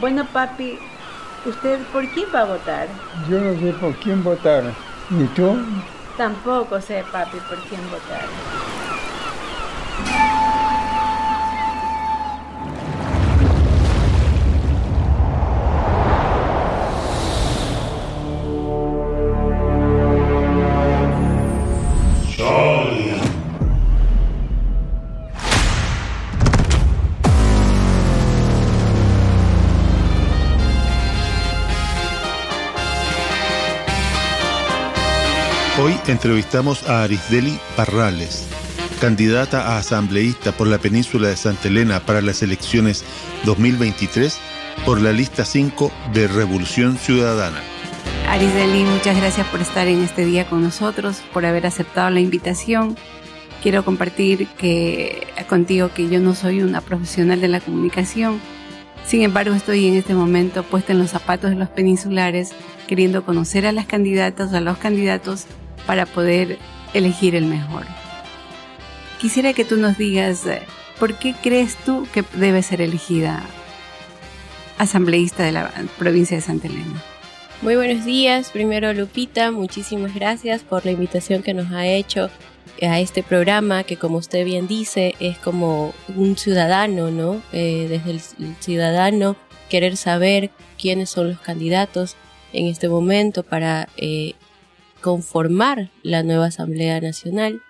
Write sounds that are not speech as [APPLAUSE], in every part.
Bueno, papi, ¿usted por quién va a votar? Yo no sé por quién votar. ¿Y tú? Tampoco sé, papi, por quién votar. Hoy entrevistamos a Arisdeli Parrales, candidata a asambleísta por la península de Santa Elena para las elecciones 2023 por la lista 5 de Revolución Ciudadana. Arisdeli, muchas gracias por estar en este día con nosotros, por haber aceptado la invitación. Quiero compartir que, contigo que yo no soy una profesional de la comunicación. Sin embargo, estoy en este momento puesta en los zapatos de los peninsulares, queriendo conocer a las candidatas o a los candidatos para poder elegir el mejor. Quisiera que tú nos digas, eh, ¿por qué crees tú que debe ser elegida asambleísta de la provincia de Santa Elena? Muy buenos días, primero Lupita, muchísimas gracias por la invitación que nos ha hecho a este programa que como usted bien dice es como un ciudadano, ¿no? Eh, desde el ciudadano querer saber quiénes son los candidatos en este momento para eh, conformar la nueva Asamblea Nacional.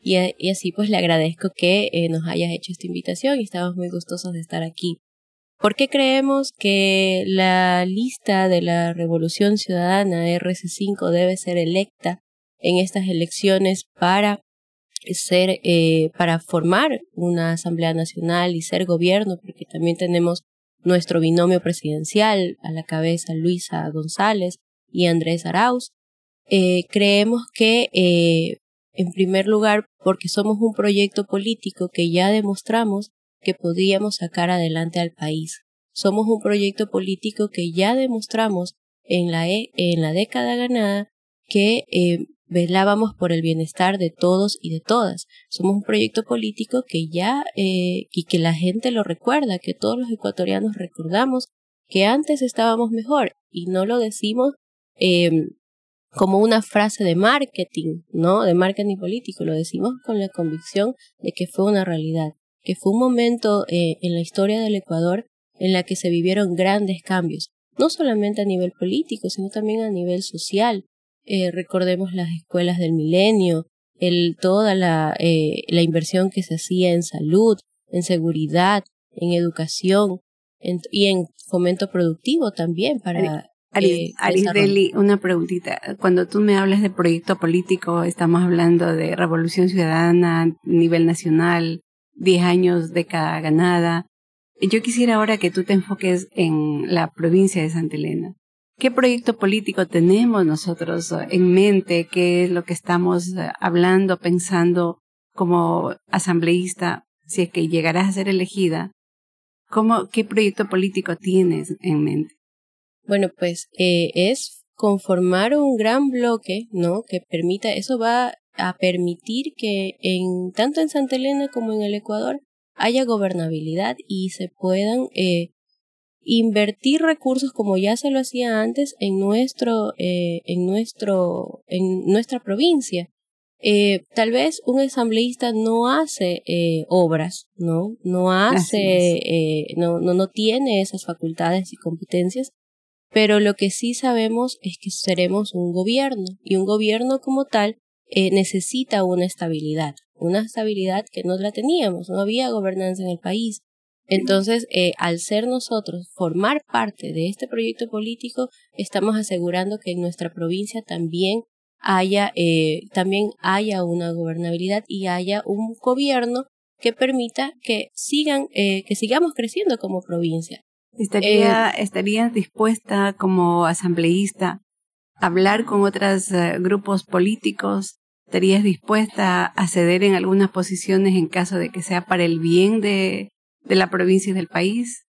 Y, así pues le agradezco que eh, nos hayas hecho esta invitación y estamos muy gustosos de estar aquí. ¿Por qué creemos que la lista de la Revolución Ciudadana RC5 debe ser electa en estas elecciones para ser, eh, para formar una Asamblea Nacional y ser gobierno? Porque también tenemos nuestro binomio presidencial a la cabeza Luisa González y Andrés Arauz, eh, creemos que, eh, en primer lugar, porque somos un proyecto político que ya demostramos que podíamos sacar adelante al país. Somos un proyecto político que ya demostramos en la, e, en la década ganada que eh, velábamos por el bienestar de todos y de todas. Somos un proyecto político que ya y que la gente lo recuerda, que todos los ecuatorianos recordamos que antes estábamos mejor y no lo decimos eh, como una frase de marketing, ¿no? De marketing político, lo decimos con la convicción de que fue una realidad, que fue un momento eh, en la historia del Ecuador en la que se vivieron grandes cambios, no solamente a nivel político, sino también a nivel social. Eh, recordemos las escuelas del milenio, el, toda la, eh, la inversión que se hacía en salud, en seguridad, en educación y en fomento productivo también para Arisdeli, una preguntita. Cuando tú me hablas de proyecto político, estamos hablando de revolución ciudadana a nivel nacional, 10 años, década ganada. Yo quisiera ahora que tú te enfoques en la provincia de Santa Elena. ¿Qué proyecto político tenemos nosotros en mente? ¿Qué es lo que estamos hablando, pensando como asambleísta, si es que llegarás a ser elegida? ¿Cómo, ¿Qué proyecto político tienes en mente? Bueno, pues eh, es conformar un gran bloque, ¿no? Que permita, eso va a permitir que en tanto en Santa Elena como en el Ecuador haya gobernabilidad y se puedan eh, invertir recursos como ya se lo hacía antes en nuestro eh, en nuestro en nuestra provincia. Eh, tal vez un asambleísta no hace eh, obras no no hace eh, no, no no tiene esas facultades y competencias pero lo que sí sabemos es que seremos un gobierno y un gobierno como tal eh, necesita una estabilidad, una estabilidad que no la teníamos, no había gobernanza en el país. Entonces, eh, al ser nosotros formar parte de este proyecto político, estamos asegurando que en nuestra provincia también haya, eh, también haya una gobernabilidad y haya un gobierno que permita que sigan, que sigamos creciendo como provincia. ¿Estaría, eh, ¿Estarías dispuesta como asambleísta a hablar con otros eh, grupos políticos? ¿Estarías dispuesta a ceder en algunas posiciones en caso de que sea para el bien de, de la provincia y del país?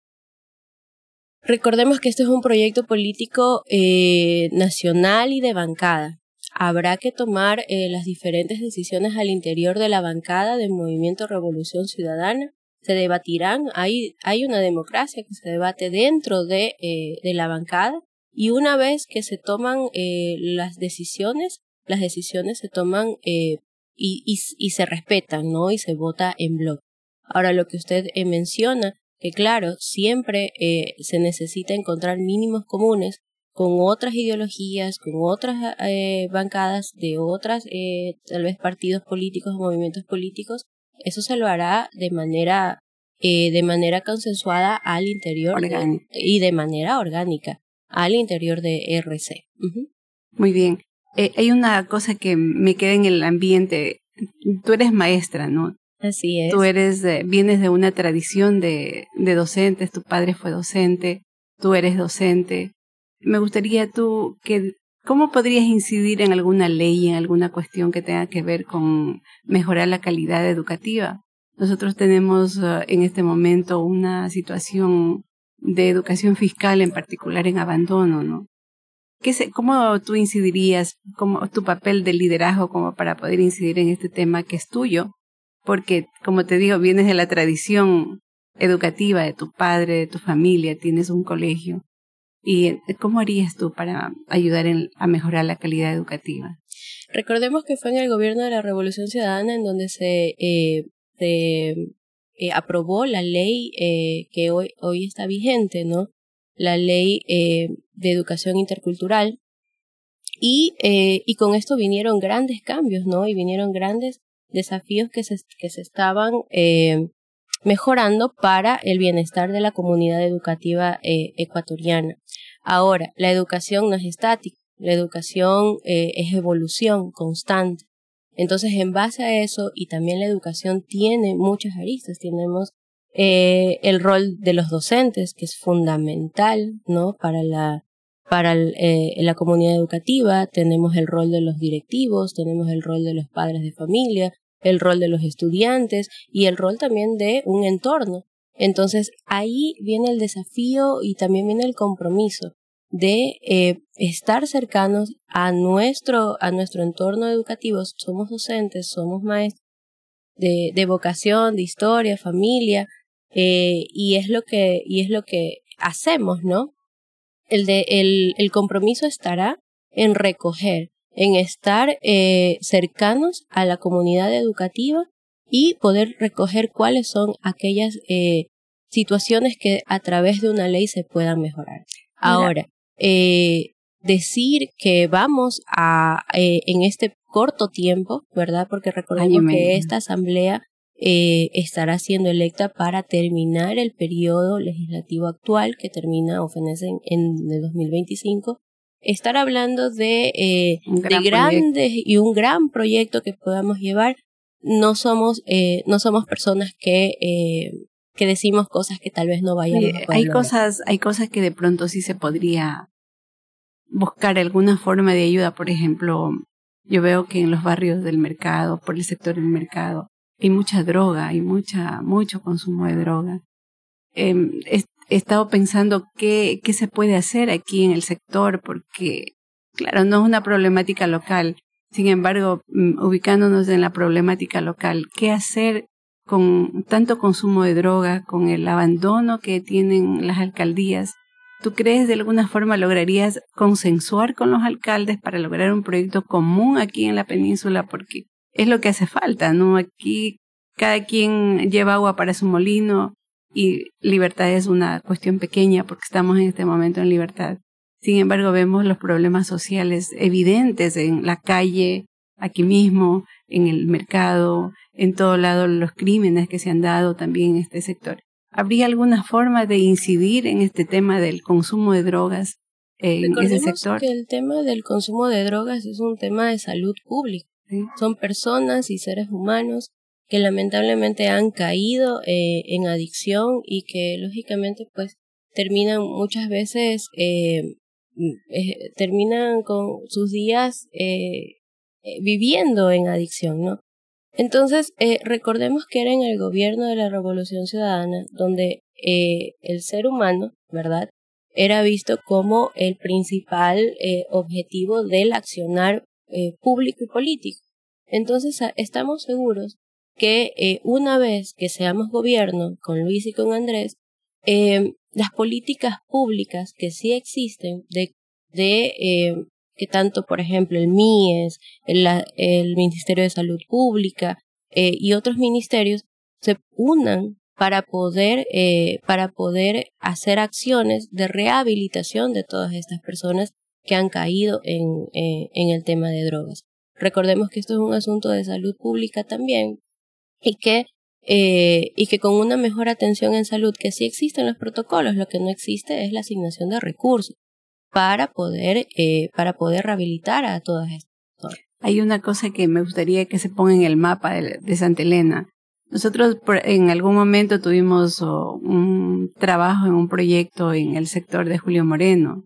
Recordemos que esto es un proyecto político eh, nacional y de bancada. Habrá que tomar las diferentes decisiones al interior de la bancada del Movimiento Revolución Ciudadana se debatirán, hay, hay una democracia que se debate dentro de, eh, de la bancada y una vez que se toman eh, las decisiones, las decisiones se toman eh, y, y, se respetan, ¿no? Y se vota en bloque. Ahora, lo que usted menciona, que claro, siempre se necesita encontrar mínimos comunes con otras ideologías, con otras bancadas de otras, tal vez partidos políticos o movimientos políticos, eso se lo hará de manera, eh, de manera consensuada al interior y de manera orgánica al interior de RC. Uh -huh. Muy bien. Eh, hay una cosa que me queda en el ambiente. Tú eres maestra, ¿no? Así es. Tú eres, vienes de una tradición de, de docentes, tu padre fue docente, tú eres docente. Me gustaría tú que, ¿cómo podrías incidir en alguna ley, en alguna cuestión que tenga que ver con mejorar la calidad educativa? Nosotros tenemos uh, en este momento una situación de educación fiscal, en particular en abandono, ¿no? ¿Qué se, ¿Cómo tú incidirías, tu papel de liderazgo como para poder incidir en este tema que es tuyo? Porque, como te digo, vienes de la tradición educativa de tu padre, de tu familia, tienes un colegio. ¿Y cómo harías tú para ayudar a mejorar la calidad educativa? Recordemos que fue en el gobierno de la Revolución Ciudadana en donde se, eh, eh, aprobó la ley eh, que hoy, hoy está vigente, ¿no? La ley eh, de educación intercultural. Y, y con esto vinieron grandes cambios, ¿no? Y vinieron grandes desafíos que se, que se estaban mejorando para el bienestar de la comunidad educativa ecuatoriana. Ahora, la educación no es estática, la educación es evolución constante. Entonces, en base a eso, y también la educación tiene muchas aristas, tenemos eh, el rol de los docentes, que es fundamental, ¿no? Para la, para eh, la comunidad educativa, tenemos el rol de los directivos, tenemos el rol de los padres de familia, el rol de los estudiantes y el rol también de un entorno. Entonces, ahí viene el desafío y también viene el compromiso de eh, estar cercanos a nuestro, a nuestro entorno educativo. Somos docentes, somos maestros de, de vocación, de historia, familia, eh, y es lo que, y es lo que hacemos, ¿no? El de, el, el compromiso estará en recoger, en estar eh, cercanos a la comunidad educativa y poder recoger cuáles son aquellas eh, situaciones que a través de una ley se puedan mejorar. Ahora, eh, decir que vamos a, eh, en este corto tiempo, ¿verdad? Porque recordemos que esta asamblea estará siendo electa para terminar el periodo legislativo actual que termina o fenece en, en el 2025. Estar hablando de, eh, de grandes proyecto. y un gran proyecto que podamos llevar. No somos, eh, no somos personas que eh, que decimos cosas que tal vez no vayan eh, hay cosas hay cosas que de pronto sí se podría buscar alguna forma de ayuda por ejemplo yo veo que en los barrios del mercado por el sector del mercado hay mucha droga hay mucha mucho consumo de droga eh, he, he, estado pensando qué qué se puede hacer aquí en el sector porque claro no es una problemática local sin embargo ubicándonos en la problemática local qué hacer con tanto consumo de droga, con el abandono que tienen las alcaldías, ¿tú crees de alguna forma lograrías consensuar con los alcaldes para lograr un proyecto común aquí en la península? Porque es lo que hace falta, ¿no? Aquí cada quien lleva agua para su molino y libertad es una cuestión pequeña porque estamos en este momento en libertad. Sin embargo, vemos los problemas sociales evidentes en la calle, aquí mismo, en el mercado, en todo lado los crímenes que se han dado también en este sector. ¿Habría alguna forma de incidir en este tema del consumo de drogas en ese sector? que el tema del consumo de drogas es un tema de salud pública. ¿Sí? Son personas y seres humanos que lamentablemente han caído eh, en adicción y que lógicamente pues terminan muchas veces eh, eh, terminan con sus días viviendo en adicción, ¿no? Entonces, recordemos que era en el gobierno de la Revolución Ciudadana donde el ser humano, ¿verdad?, era visto como el principal objetivo del accionar público y político. Entonces, estamos seguros que eh, una vez que seamos gobierno con Luis y con Andrés, eh, las políticas públicas que sí existen de, eh, que tanto, por ejemplo, el MIES, el, el Ministerio de Salud Pública eh, y otros ministerios se unan para poder, para poder hacer acciones de rehabilitación de todas estas personas que han caído en, en el tema de drogas. Recordemos que esto es un asunto de salud pública también y que, eh, y que con una mejor atención en salud, que sí existen los protocolos, lo que no existe es la asignación de recursos para poder, eh, para poder rehabilitar a todas estas personas. Hay una cosa que me gustaría que se ponga en el mapa de, de Santa Elena. Nosotros en algún momento tuvimos un trabajo en un proyecto en el sector de Julio Moreno.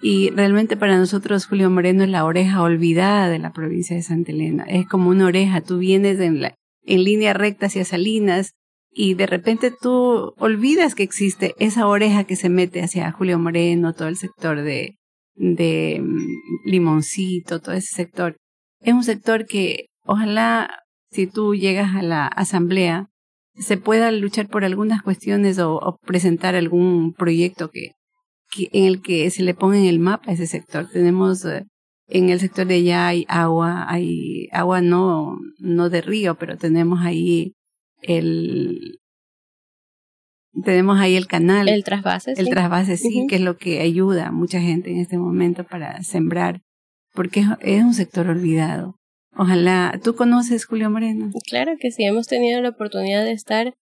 Y realmente para nosotros Julio Moreno es la oreja olvidada de la provincia de Santa Elena. Es como una oreja. Tú vienes en, la, en línea recta hacia Salinas y de repente tú olvidas que existe esa oreja que se mete hacia Julio Moreno, todo el sector de, mm, Limoncito, todo ese sector. Es un sector que ojalá si tú llegas a la asamblea, se pueda luchar por algunas cuestiones o, presentar algún proyecto que, en el que se le ponga en el mapa ese sector. Tenemos eh, en el sector de allá hay agua, hay agua no, no de río, pero tenemos ahí el tenemos ahí el canal. El trasvase. El trasvase, sí, que es lo que ayuda a mucha gente en este momento para sembrar, porque es un sector olvidado. Ojalá. ¿Tú conoces Julio Moreno? Claro que sí, hemos tenido la oportunidad de estar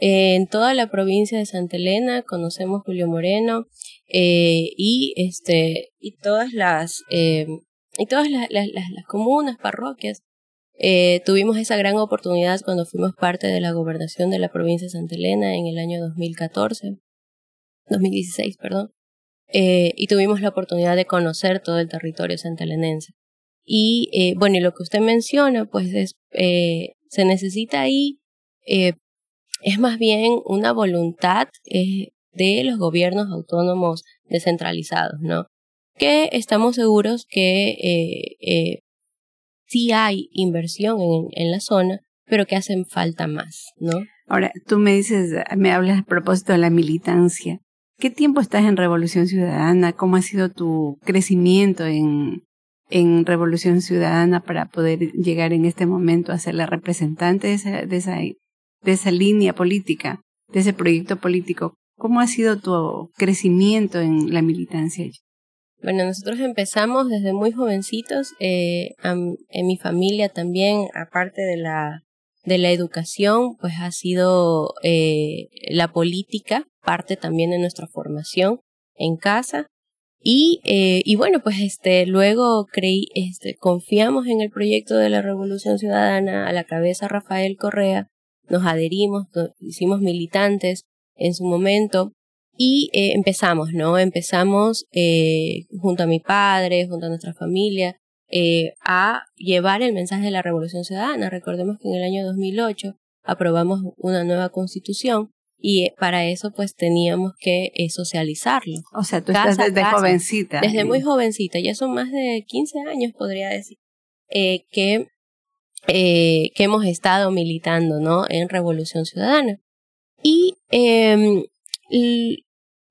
en toda la provincia de Santa Elena, conocemos Julio Moreno eh, y este y todas las eh, y todas las, las, las, comunas, parroquias. Eh, tuvimos esa gran oportunidad cuando fuimos parte de la gobernación de la provincia de Santa Elena en el año 2014, 2016, perdón, eh, y tuvimos la oportunidad de conocer todo el territorio santalenense. Y eh, bueno, y lo que usted menciona, pues es, se necesita ahí, es más bien una voluntad de los gobiernos autónomos descentralizados, ¿no? Que estamos seguros que eh, eh, sí hay inversión en, la zona, pero que hacen falta más, ¿no? Ahora, tú me dices, me hablas a propósito de la militancia. ¿Qué tiempo estás en Revolución Ciudadana? ¿Cómo ha sido tu crecimiento en, en Revolución Ciudadana para poder llegar en este momento a ser la representante de esa, de esa, de esa línea política, de ese proyecto político. ¿Cómo ha sido tu crecimiento en la militancia? Bueno, nosotros empezamos desde muy jovencitos, eh, en mi familia también, aparte de la, de la educación, pues ha sido eh, la política, parte también de nuestra formación en casa. Y, eh, y bueno, pues este, luego creí, este, confiamos en el proyecto de la Revolución Ciudadana, a la cabeza Rafael Correa, nos adherimos, hicimos militantes en su momento y eh, empezamos, ¿no? Empezamos eh, junto a mi padre, junto a nuestra familia, eh, a llevar el mensaje de la Revolución Ciudadana. Recordemos que en el año 2008 aprobamos una nueva constitución y eh, para eso pues teníamos que eh, socializarlo. O sea, tú estás desde jovencita. Desde muy jovencita, ya son más de 15 años podría decir, eh, que, eh, que hemos estado militando ¿no? en Revolución Ciudadana. Y, y,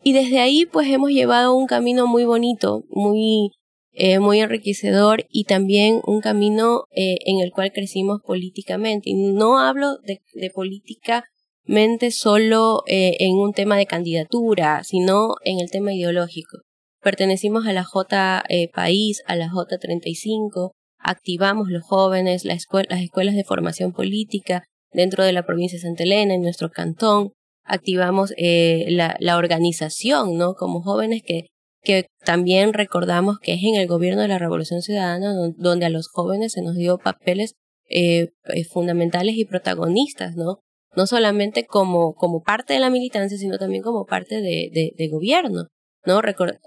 y desde ahí pues hemos llevado un camino muy bonito, muy, eh, muy enriquecedor y también un camino eh, en el cual crecimos políticamente. Y no hablo de, de política mente solo eh, en un tema de candidatura, sino en el tema ideológico. Pertenecimos a la J País, a la J35, activamos los jóvenes, las escuelas de formación política dentro de la provincia de Santa Elena, en nuestro cantón, activamos eh, la, organización, ¿no? Como jóvenes que, que también recordamos que es en el gobierno de la Revolución Ciudadana donde a los jóvenes se nos dio papeles eh, fundamentales y protagonistas, ¿no? no solamente como, como parte de la militancia, sino también como parte de, de, gobierno, ¿no?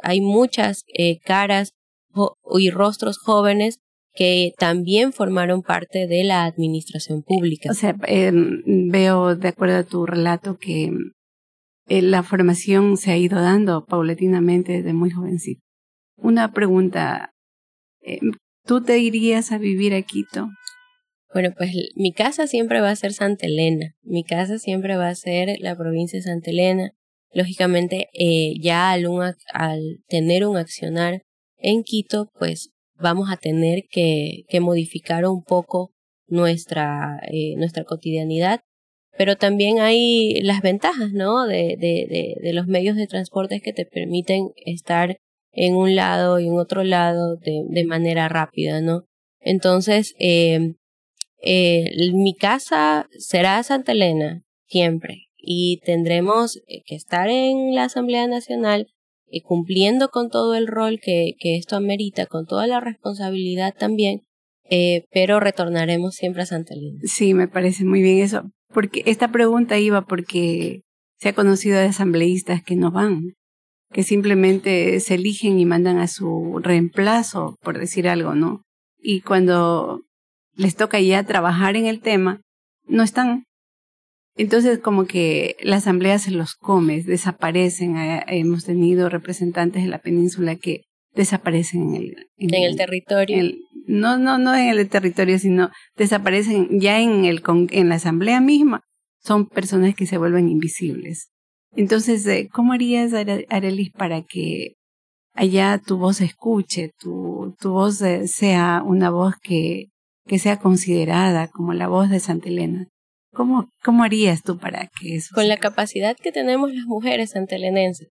Hay muchas eh, caras y rostros jóvenes que también formaron parte de la administración pública. O sea, eh, veo de acuerdo a tu relato que eh, la formación se ha ido dando paulatinamente desde muy jovencito. Una pregunta, eh, ¿tú te irías a vivir a Quito? Bueno, pues mi casa siempre va a ser Santa Elena. Mi casa siempre va a ser la provincia de Santa Elena. Lógicamente, eh, ya al, al tener un accionar en Quito, pues vamos a tener que, que modificar un poco nuestra, eh, nuestra cotidianidad. Pero también hay las ventajas, ¿no? De, de, de, los medios de transporte que te permiten estar en un lado y en otro lado de, de manera rápida, ¿no? Entonces, eh, eh, mi casa será Santa Elena, siempre, y tendremos eh, que estar en la Asamblea Nacional y cumpliendo con todo el rol que, que esto amerita, con toda la responsabilidad también, eh, pero retornaremos siempre a Santa Elena. Sí, me parece muy bien eso, porque esta pregunta iba porque se ha conocido de asambleístas que no van, que simplemente se eligen y mandan a su reemplazo, por decir algo, ¿no? Y cuando les toca ya trabajar en el tema, no están. Entonces como que la asamblea se los come, desaparecen. Eh, hemos tenido representantes de la península que desaparecen en el, en, el, territorio. no, no, no en el territorio, sino desaparecen ya en, el, en la asamblea misma. Son personas que se vuelven invisibles. Entonces, eh, ¿cómo harías, Arelis, para que allá tu voz escuche, tu, tu voz eh, sea una voz que que sea considerada como la voz de Santa Elena. ¿Cómo, cómo harías tú para que eso? Con la capacidad que tenemos las mujeres santelenenses,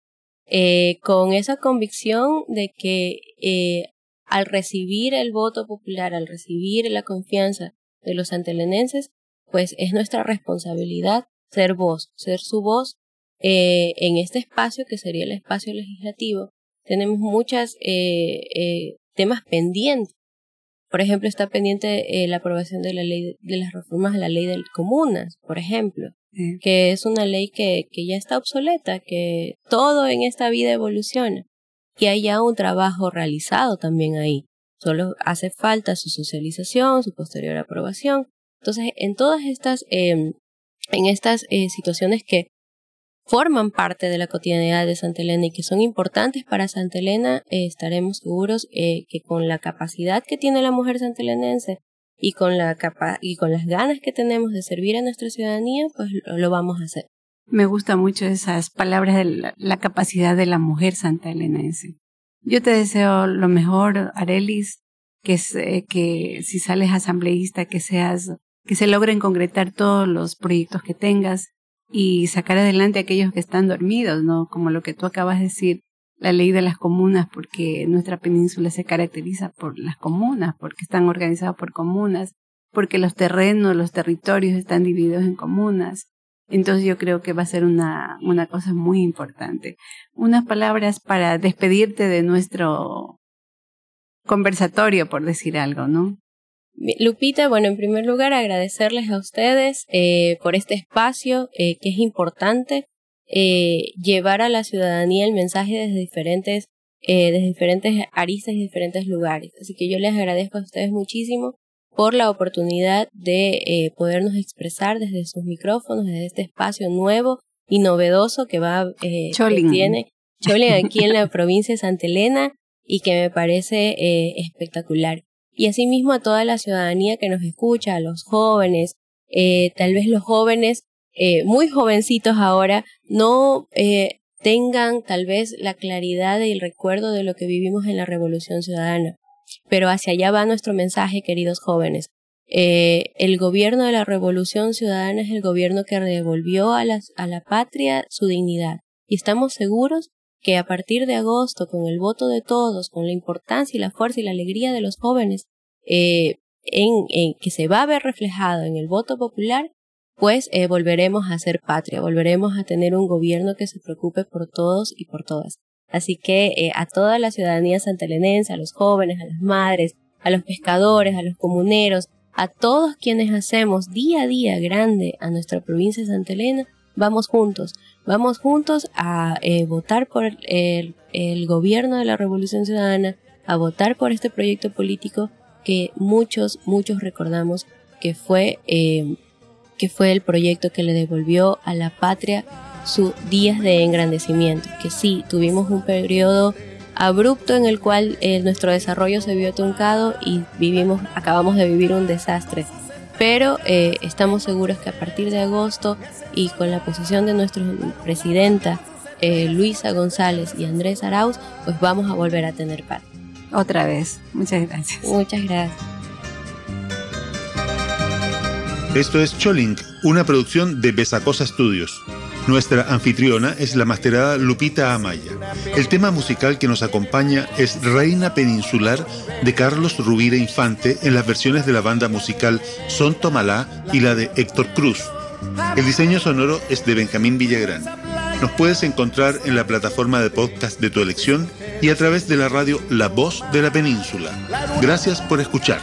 eh, con esa convicción de que eh, al recibir el voto popular, al recibir la confianza de los santelenenses, pues es nuestra responsabilidad ser voz, ser su voz eh, en este espacio que sería el espacio legislativo. Tenemos muchos eh, eh, temas pendientes por ejemplo, está pendiente eh, la aprobación de la ley de las reformas a la ley de comunas, por ejemplo, que es una ley que, que ya está obsoleta, que todo en esta vida evoluciona, y hay ya un trabajo realizado también ahí. Solo hace falta su socialización, su posterior aprobación. Entonces, en todas estas, eh, en estas eh, situaciones que forman parte de la cotidianidad de Santa Elena y que son importantes para Santa Elena, eh, estaremos seguros eh, que con la capacidad que tiene la mujer santelenense y con, la y con las ganas que tenemos de servir a nuestra ciudadanía, pues lo, vamos a hacer. Me gustan mucho esas palabras de la, capacidad de la mujer santaelenense. Yo te deseo lo mejor, Arelis, que, que si sales asambleísta, que seas, que se logren concretar todos los proyectos que tengas, y sacar adelante a aquellos que están dormidos, ¿no? Como lo que tú acabas de decir, la ley de las comunas, porque nuestra península se caracteriza por las comunas, porque están organizadas por comunas, porque los terrenos, los territorios están divididos en comunas. Entonces yo creo que va a ser una, una cosa muy importante. Unas palabras para despedirte de nuestro conversatorio, por decir algo, ¿no? Lupita, bueno, en primer lugar agradecerles a ustedes eh, por este espacio eh, que es importante eh, llevar a la ciudadanía el mensaje desde diferentes, eh, desde diferentes aristas y diferentes lugares. Así que yo les agradezco a ustedes muchísimo por la oportunidad de podernos expresar desde sus micrófonos, desde este espacio nuevo y novedoso que va eh, que tiene Cholin aquí en la [LAUGHS] provincia de Santa Elena y que me parece espectacular y asimismo a toda la ciudadanía que nos escucha, a los jóvenes, eh, tal vez los jóvenes eh, muy jovencitos ahora no eh, tengan tal vez la claridad y el recuerdo de lo que vivimos en la Revolución Ciudadana. Pero hacia allá va nuestro mensaje, queridos jóvenes. Eh, el gobierno de la Revolución Ciudadana es el gobierno que devolvió a, las, a la patria su dignidad. Y estamos seguros que a partir de agosto, con el voto de todos, con la importancia y la fuerza y la alegría de los jóvenes, eh, en, en, que se va a ver reflejado en el voto popular, pues eh, volveremos a ser patria, volveremos a tener un gobierno que se preocupe por todos y por todas. Así que eh, a toda la ciudadanía santalenense, a los jóvenes, a las madres, a los pescadores, a los comuneros, a todos quienes hacemos día a día grande a nuestra provincia de Santa Elena, vamos juntos, vamos juntos a eh, votar por el, gobierno de la Revolución Ciudadana, a votar por este proyecto político que muchos, muchos recordamos que fue, eh, que fue el proyecto que le devolvió a la patria sus días de engrandecimiento, que sí, tuvimos un periodo abrupto en el cual eh, nuestro desarrollo se vio truncado y vivimos, acabamos de vivir un desastre pero eh, estamos seguros que a partir de agosto y con la posición de nuestra presidenta eh, Luisa González y Andrés Arauz, pues vamos a volver a tener paz. Otra vez, muchas gracias. Muchas gracias. Esto es Cholink, una producción de Besacosa Studios. Nuestra anfitriona es la masterada Lupita Amaya. El tema musical que nos acompaña es Reina Peninsular de Carlos Rubira Infante en las versiones de la banda musical Son Tomalá y la de Héctor Cruz. El diseño sonoro es de Benjamín Villagrán. Nos puedes encontrar en la plataforma de podcast de tu elección y a través de la radio La Voz de la Península. Gracias por escuchar.